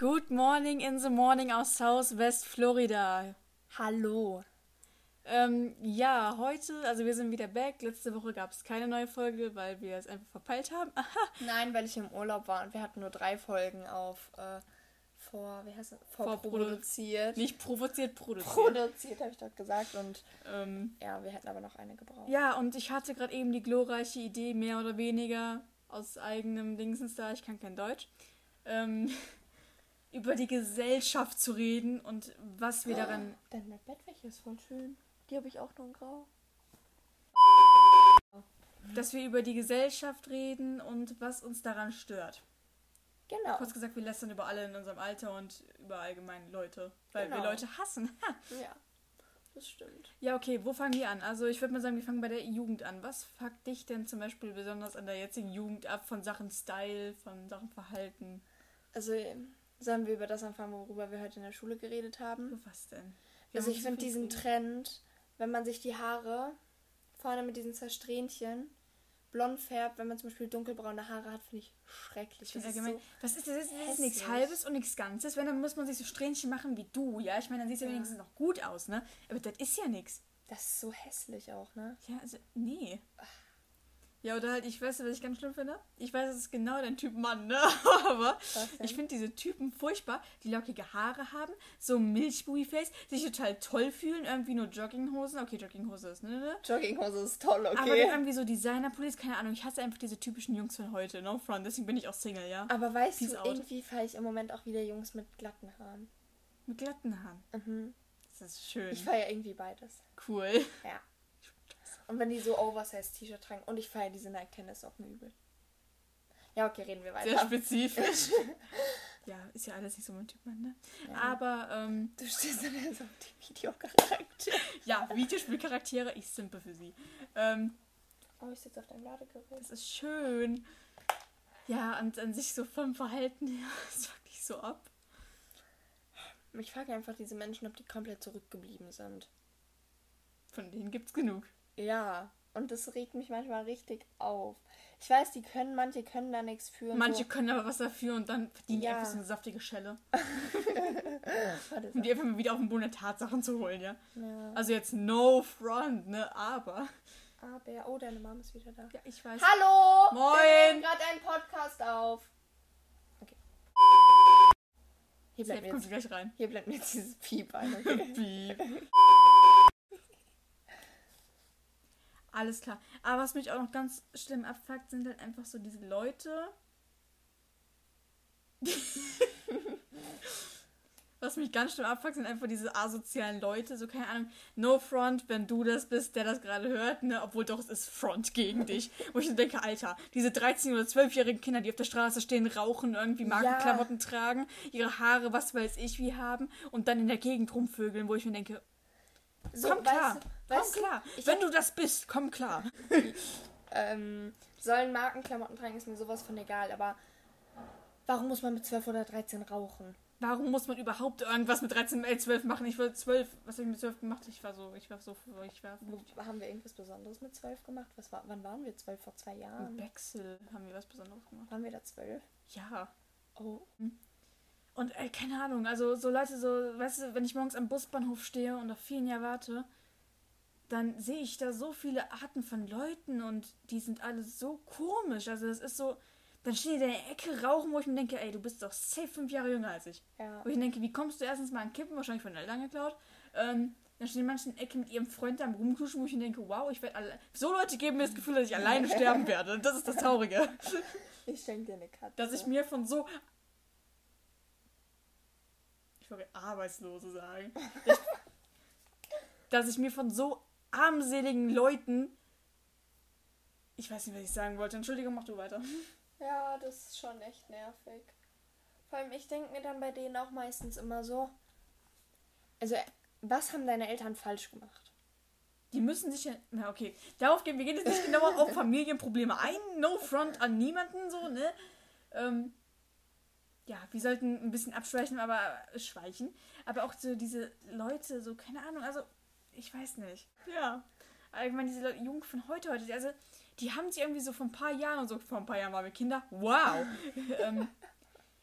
Good morning in the morning aus Southwest Florida. Hallo. Ähm, ja, heute, also wir sind wieder back. Letzte Woche gab es keine neue Folge, weil wir es einfach verpeilt haben. Aha. Nein, weil ich im Urlaub war und wir hatten nur drei Folgen auf äh, vor, wie heißt das? Vorproduziert. Nicht provoziert, produziert. Produziert, habe ich doch gesagt. Und Ähm, ja, wir hätten aber noch eine gebraucht. ja, und ich hatte gerade eben die glorreiche Idee, mehr oder weniger aus eigenem Dingsens da, ich kann kein Deutsch, ähm, über die Gesellschaft zu reden und was wir daran Deine Bettwäsche ist voll schön. Die habe ich auch nur in grau. dass wir über die Gesellschaft reden und was uns daran stört. Genau. Kurz gesagt, wir lästern über alle in unserem Alter und über allgemein Leute, weil wir Genau. Leute hassen. Ja, das stimmt. ja, okay, wo fangen wir an? Also ich würde mal sagen, wir fangen bei der Jugend an. Was fuckt dich denn zum Beispiel besonders an der jetzigen Jugend ab von Sachen Style, von Sachen Verhalten? Also, sollen wir über das anfangen, worüber wir heute in der Schule geredet haben? Was denn? Wir Also ich finde diesen geredet. Trend, wenn man sich die Haare vorne mit diesen zwei Strähnchen blond färbt, wenn man zum Beispiel dunkelbraune Haare hat, finde ich schrecklich. Ich finde Das ist so- was ist das? Das ist nichts. Halbes und nichts Ganzes. Wenn, dann muss man sich so Strähnchen machen wie du, ja? Ich meine, dann sieht es ja Ja. wenigstens noch gut aus, ne? Aber das ist ja nichts. das ist so hässlich auch, ne? Ja, also, nee. Ja, oder halt, ich weiß, was ich ganz schlimm finde. Ich weiß, es ist genau dein Typ Mann, ne? Aber ich finde diese Typen furchtbar, die lockige Haare haben, so Milchbui-Face, sich total toll fühlen, irgendwie nur Jogginghosen. Okay, Jogginghose ist, ne, ne? Jogginghose ist toll, Aber okay. irgendwie so Designerpullis, keine Ahnung. Ich hasse einfach diese typischen Jungs von heute, no front. Deswegen bin ich auch Single, ja? Aber weißt Peace du, out. irgendwie fahre ich im Moment auch wieder Jungs mit glatten Haaren. Mit glatten Haaren. Mhm. Das ist schön. Ich feiere irgendwie beides. Cool. Ja. Und wenn die so Oversize-T-Shirt tragen. Und ich feiere diese Nike-Tennissocken übel. Ja, okay, reden wir Sehr weiter. spezifisch. ja, ist ja alles nicht so mein Typ Mann, ne? Ja. Aber, ähm, Du stehst dann so auf die Videocharakter. ja, Videospielcharaktere, ich simpe für sie. Ähm, Oh, ich sitze auf deinem Ladegerät. Das ist schön. Ja, und an sich so vom Verhalten her, das fuckt dich so ab. Ich frage einfach diese Menschen, ob die komplett zurückgeblieben sind. Von denen gibt's genug. Ja, und das regt mich manchmal richtig auf. Ich weiß, die können, manche können da nichts für. Manche so. können aber was dafür und dann verdienen Ja. die einfach so eine saftige Schelle. Um die einfach mal wieder auf den Boden der Tatsachen zu holen, ja. ja. Also jetzt no front, ne, aber. Aber, oh, deine Mom ist wieder da. Ja, ich weiß. Hallo! Moin! Wir gerade einen Podcast auf. Okay. Hier bleibt, mir jetzt, gleich rein. hier bleibt mir jetzt dieses Piep ein. Okay? Piep. Alles klar. Aber was mich auch noch ganz schlimm abfuckt, sind halt einfach so diese Leute. was mich ganz schlimm abfuckt, sind einfach diese asozialen Leute. So, keine Ahnung, no front, wenn du das bist, der das gerade hört, ne? Obwohl doch, es ist Front gegen dich. Wo ich so denke, Alter, diese 13- oder 12-jährigen Kinder, die auf der Straße stehen, rauchen, irgendwie Markenklamotten tragen, ihre Haare, was weiß ich, wie haben und dann in der Gegend rumvögeln, wo ich mir denke, So, komm klar, weißt du, weißt du, klar. ich Wenn hab- du das bist, komm klar. ähm, sollen Markenklamotten tragen, ist mir sowas von egal, aber warum muss man mit 12 oder 13 rauchen? Warum muss man überhaupt irgendwas mit 13, äh, 12 machen? Ich war 12, was habe ich mit 12 gemacht? Ich war so, ich war so, ich war Wo- Haben wir irgendwas Besonderes mit 12 gemacht? Was war, wann waren wir? 12 vor zwei im Jahren? Wechsel, haben wir was Besonderes gemacht. Waren wir da 12? Ja. Oh. Und ey, keine Ahnung, also so Leute, so, weißt du, wenn ich morgens am Busbahnhof stehe und auf vielen Jahr warte, dann sehe ich da so viele Arten von Leuten und die sind alle so komisch. Also das ist so, dann stehen die in der Ecke rauchen, wo ich mir denke, ey, du bist doch safe fünf Jahre jünger als ich. Ja. Wo ich denke, wie kommst du erstens mal an Kippen, wahrscheinlich von Eltern geklaut. Ähm, dann stehen manche in der Ecke mit ihrem Freund da am Rumkuschen, wo ich mir denke, wow, ich werde alle. So Leute geben mir das Gefühl, dass ich alleine sterben werde. Und das ist das Traurige. Ich schenke dir eine Katze. Dass ich mir von so. Ich wollte Arbeitslose sagen. Ich, dass ich mir von so armseligen Leuten. Ich weiß nicht, was ich sagen wollte. Entschuldigung, mach du weiter. Ja, das ist schon echt nervig. Vor allem, ich denke mir dann bei denen auch meistens immer so. Also, was haben deine Eltern falsch gemacht? Die müssen sich ja. Na, okay. Darauf gehen wir gehen jetzt nicht genauer auf Familienprobleme ein. No front an niemanden, so, ne? Ähm, ja, wir sollten ein bisschen abschweichen, aber schweichen. Aber auch so diese Leute, so, keine Ahnung, also, ich weiß nicht. Ja. Ich meine, diese Leute, Jugend von heute, heute, also, die haben sich irgendwie so vor ein paar Jahren und so, vor ein paar Jahren waren wir Kinder, wow. ähm,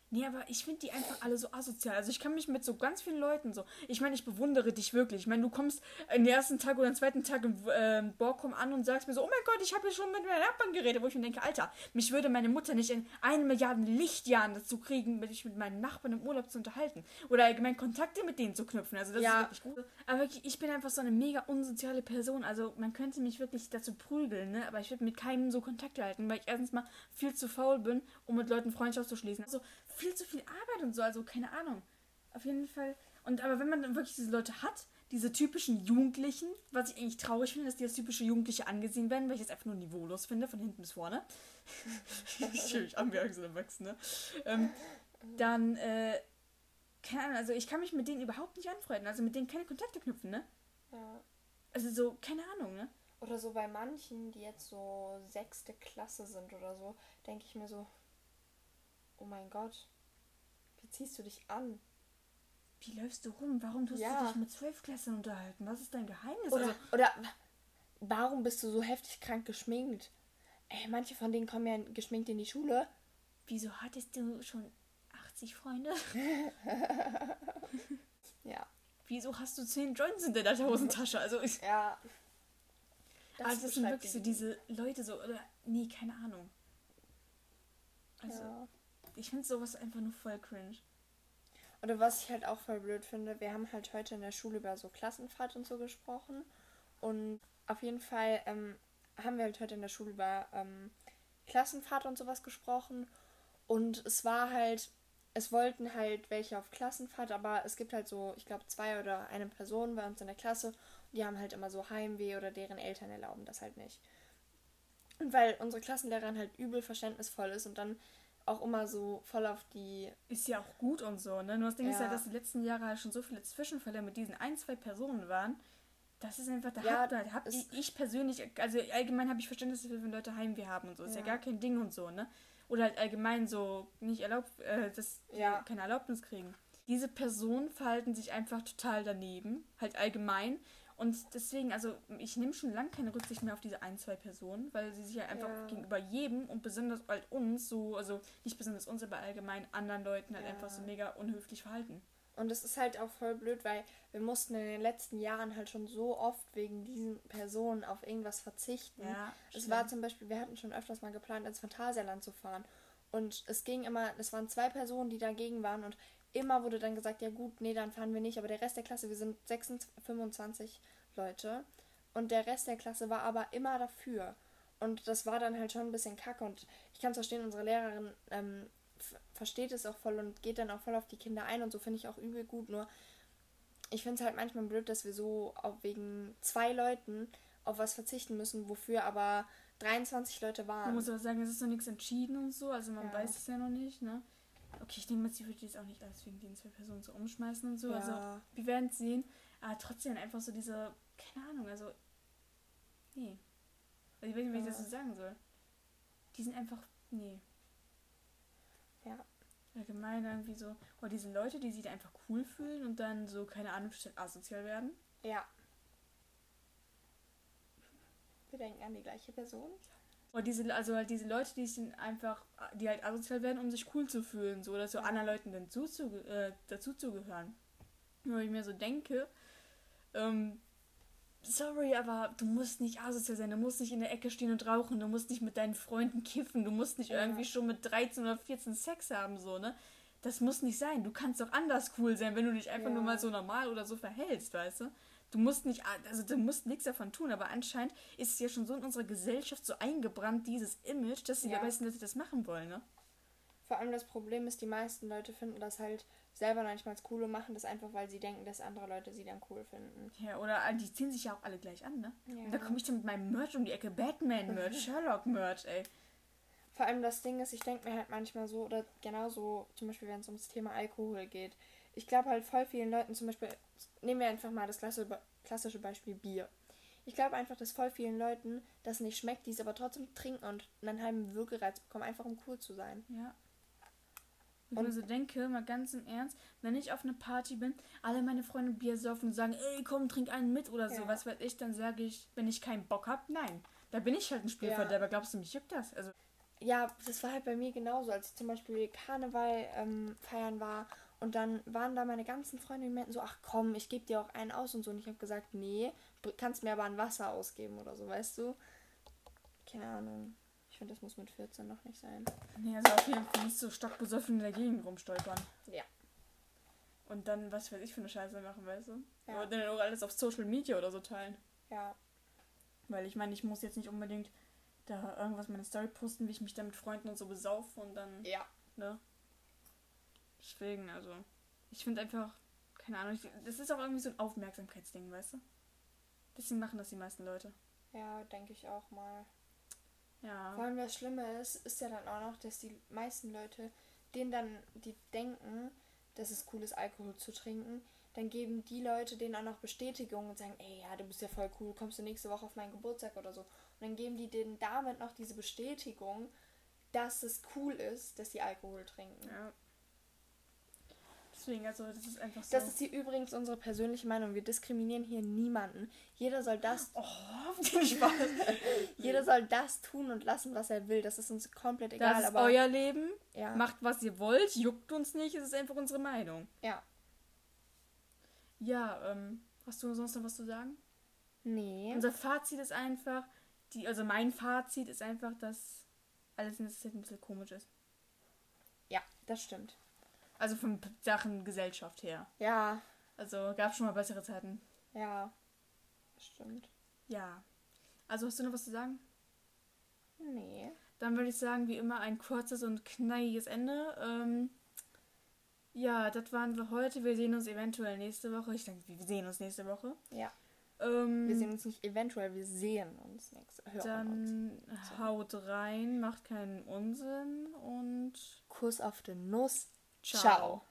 Nee, aber ich finde die einfach alle so asozial. Also ich kann mich mit so ganz vielen Leuten so. Ich meine, ich bewundere dich wirklich. Ich meine, du kommst den ersten Tag oder den zweiten Tag im äh, Borkum an und sagst mir so, oh mein Gott, ich habe hier schon mit meinen Nachbarn geredet, wo ich mir denke, Alter, mich würde meine Mutter nicht in eine Milliarde Lichtjahren dazu kriegen, mich mit meinen Nachbarn im Urlaub zu unterhalten. Oder allgemein Kontakte mit denen zu knüpfen. Also das ja. ist wirklich gut. Aber ich bin einfach so eine mega unsoziale Person. Also man könnte mich wirklich dazu prügeln, ne? Aber ich würde mit keinem so Kontakt halten, weil ich erstens mal viel zu faul bin, um mit Leuten Freundschaft zu schließen. Also viel zu viel Arbeit und so, also keine Ahnung. Auf jeden Fall. Und aber wenn man dann wirklich diese Leute hat, diese typischen Jugendlichen, was ich eigentlich traurig finde, dass die als typische Jugendliche angesehen werden, weil ich es einfach nur niveaulos finde, von hinten bis vorne. ich fühle mich an wie so Erwachsene. Ähm, dann, äh, keine Ahnung, also ich kann mich mit denen überhaupt nicht anfreunden, also mit denen keine Kontakte knüpfen, ne? Ja. Also so, keine Ahnung, ne? Oder so bei manchen, die jetzt so sechste Klasse sind oder so, denke ich mir so, oh mein Gott, wie ziehst du dich an? Wie läufst du rum? Warum tust ja. du dich mit Zwölfklässlern unterhalten? Was ist dein Geheimnis? Oder, also, oder warum bist du so heftig krank geschminkt? Ey, manche von denen kommen ja geschminkt in die Schule. Wieso hattest du schon 80 Freunde? ja. Wieso hast du 10 Joints in deiner Hosentasche? Also ich. Ja. Das also das sind wirklich so diese Leute so, oder. Nee, keine Ahnung. Also. Ja ich finde sowas einfach nur voll cringe. Oder was ich halt auch voll blöd finde, wir haben halt heute in der Schule über so Klassenfahrt und so gesprochen. Und auf jeden Fall ähm, haben wir halt heute in der Schule über ähm, Klassenfahrt und sowas gesprochen. Und es war halt, es wollten halt welche auf Klassenfahrt, aber es gibt halt so, ich glaube, zwei oder eine Person bei uns in der Klasse. Die haben halt immer so Heimweh oder deren Eltern erlauben das halt nicht. Und weil unsere Klassenlehrerin halt übel verständnisvoll ist und dann auch immer so voll auf die. Ist ja auch gut und so, ne? Nur das Ding ja. ist ja, dass die letzten Jahre halt schon so viele Zwischenfälle mit diesen ein, zwei Personen waren. Das ist einfach, da ja, hab, da hab ich, ich persönlich, also allgemein habe ich Verständnis dafür, wenn Leute Heimweh haben und so. Ist ja. ja gar kein Ding und so, ne? Oder halt allgemein so nicht erlaubt, äh, dass ja. keine Erlaubnis kriegen. Diese Personen verhalten sich einfach total daneben, halt allgemein. Und deswegen, also ich nehme schon lange keine Rücksicht mehr auf diese ein, zwei Personen, weil sie sich ja einfach ja. gegenüber jedem und besonders halt uns so, also nicht besonders uns, aber allgemein anderen Leuten halt ja. einfach so mega unhöflich verhalten. Und es ist halt auch voll blöd, weil wir mussten in den letzten Jahren halt schon so oft wegen diesen Personen auf irgendwas verzichten. Ja, es war zum Beispiel, wir hatten schon öfters mal geplant, ins Phantasialand zu fahren. Und es ging immer, es waren zwei Personen, die dagegen waren und immer wurde dann gesagt, ja gut, nee, dann fahren wir nicht. Aber der Rest der Klasse, wir sind 26, 25 Leute. Und der Rest der Klasse war aber immer dafür. Und das war dann halt schon ein bisschen kacke. Und ich kann es verstehen, unsere Lehrerin ähm, versteht es auch voll und geht dann auch voll auf die Kinder ein. Und so finde ich auch übel gut. Nur ich finde es halt manchmal blöd, dass wir so wegen zwei Leuten auf was verzichten müssen, wofür aber 23 Leute waren. Man muss aber sagen, es ist noch nichts entschieden und so. Also man ja. weiß es ja noch nicht, ne? Okay, ich denke mal, sie wird jetzt auch nicht alles wegen den zwei Personen so umschmeißen und so. Also, ja. Also, wir werden es sehen. Aber trotzdem einfach so diese, keine Ahnung, also, nee. Also, ich weiß nicht, wie ich das so sagen soll. Die sind einfach, nee. Ja. Allgemein irgendwie so, oder diese Leute, die sich einfach cool fühlen und dann so, keine Ahnung, asozial werden. Ja. Wir denken an die gleiche Person. Oder diese, also halt diese Leute, die sind einfach, die halt asozial werden, um sich cool zu fühlen, so oder so anderen Leuten dazu zu, äh, dazu zu gehören. Wo ich mir so denke, ähm, sorry, aber du musst nicht asozial sein, du musst nicht in der Ecke stehen und rauchen, du musst nicht mit deinen Freunden kiffen, du musst nicht ja. irgendwie schon mit 13 oder 14 Sex haben, so, ne? Das muss nicht sein. Du kannst doch anders cool sein, wenn du dich einfach ja. nur mal so normal oder so verhältst, weißt du? Du musst nicht, also du musst nichts davon tun, aber anscheinend ist es ja schon so in unserer Gesellschaft so eingebrannt, dieses Image, dass die ja. meisten Leute das machen wollen, ne? Vor allem das Problem ist, die meisten Leute finden das halt selber noch nicht mal cool und machen das einfach, weil sie denken, dass andere Leute sie dann cool finden. Ja, oder die ziehen sich ja auch alle gleich an, ne? Ja. Und da komme ich dann mit meinem Merch um die Ecke, Batman-Merch, Sherlock-Merch, ey. Vor allem das Ding ist, ich denke mir halt manchmal so, oder genauso, zum Beispiel, wenn es ums Thema Alkohol geht, ich glaube halt voll vielen Leuten, zum Beispiel, nehmen wir einfach mal das klassische Beispiel Bier. Ich glaube einfach, dass voll vielen Leuten das nicht schmeckt, die es aber trotzdem trinken und einen halben Würgereiz bekommen, einfach um cool zu sein. Ja. Ich und so denke, mal ganz im Ernst, wenn ich auf eine Party bin, alle meine Freunde Bier saufen und sagen, ey, komm, trink einen mit oder so, ja. was weiß ich, dann sage ich, wenn ich keinen Bock habe, nein. Da bin ich halt ein Spielverderber. Ja. Glaubst du, mich juckt das? Also ja, das war halt bei mir genauso, als ich zum Beispiel Karneval ähm, feiern war und dann waren da meine ganzen Freunde, die meinten so, ach komm, ich gebe dir auch einen aus und so. Und ich habe gesagt, nee, kannst mir aber ein Wasser ausgeben oder so, weißt du? Keine Ahnung. Ich finde, das muss mit 14 noch nicht sein. Nee, also auf jeden Fall nicht so stockbesoffen in der Gegend rumstolpern. Ja. Und dann, was weiß ich für eine Scheiße machen, weißt du? Ja. Oder dann auch alles auf Social Media oder so teilen. Ja. Weil ich meine, ich muss jetzt nicht unbedingt da irgendwas meine Story posten, wie ich mich da mit Freunden und so besaufe und dann. Ja. Ne? Deswegen, also. Ich finde einfach, keine Ahnung, ich, das ist auch irgendwie so ein Aufmerksamkeitsding, weißt du? Deswegen machen das die meisten Leute. Ja, denke ich auch mal. Ja. Vor allem, was Schlimme ist, ist ja dann auch noch, dass die meisten Leute, denen dann, die denken, dass es cool ist, Alkohol zu trinken, dann geben die Leute denen auch noch Bestätigung und sagen, ey, ja, du bist ja voll cool, kommst du nächste Woche auf meinen Geburtstag oder so. Und dann geben die denen damit noch diese Bestätigung, dass es cool ist, dass sie Alkohol trinken. Ja. Deswegen, also das ist einfach so. Das ist hier übrigens unsere persönliche Meinung. Wir diskriminieren hier niemanden. Jeder soll das. Oh, Spaß. Jeder soll das tun und lassen, was er will. Das ist uns komplett egal. Das ist aber euer Leben. Ja. Macht, was ihr wollt. Juckt uns nicht. Es ist einfach unsere Meinung. Ja. Ja, ähm, hast du sonst noch was zu sagen? Nee. Unser Fazit ist einfach, die, also mein Fazit ist einfach, dass alles in der Zeit ein bisschen komisch ist. Ja, das stimmt. Also von Sachen Gesellschaft her. Ja. Also gab es schon mal bessere Zeiten. Ja. Stimmt. Ja. Also hast du noch was zu sagen? Nee. Dann würde ich sagen, wie immer, ein kurzes und knalliges Ende. Ähm, ja, das waren wir heute. Wir sehen uns eventuell nächste Woche. Ich denke, wir sehen uns nächste Woche. Ja. Ähm, wir sehen uns nicht eventuell, wir sehen uns nächste Woche. Dann uns. haut rein, macht keinen Unsinn und Kuss auf den Nuss. Ciao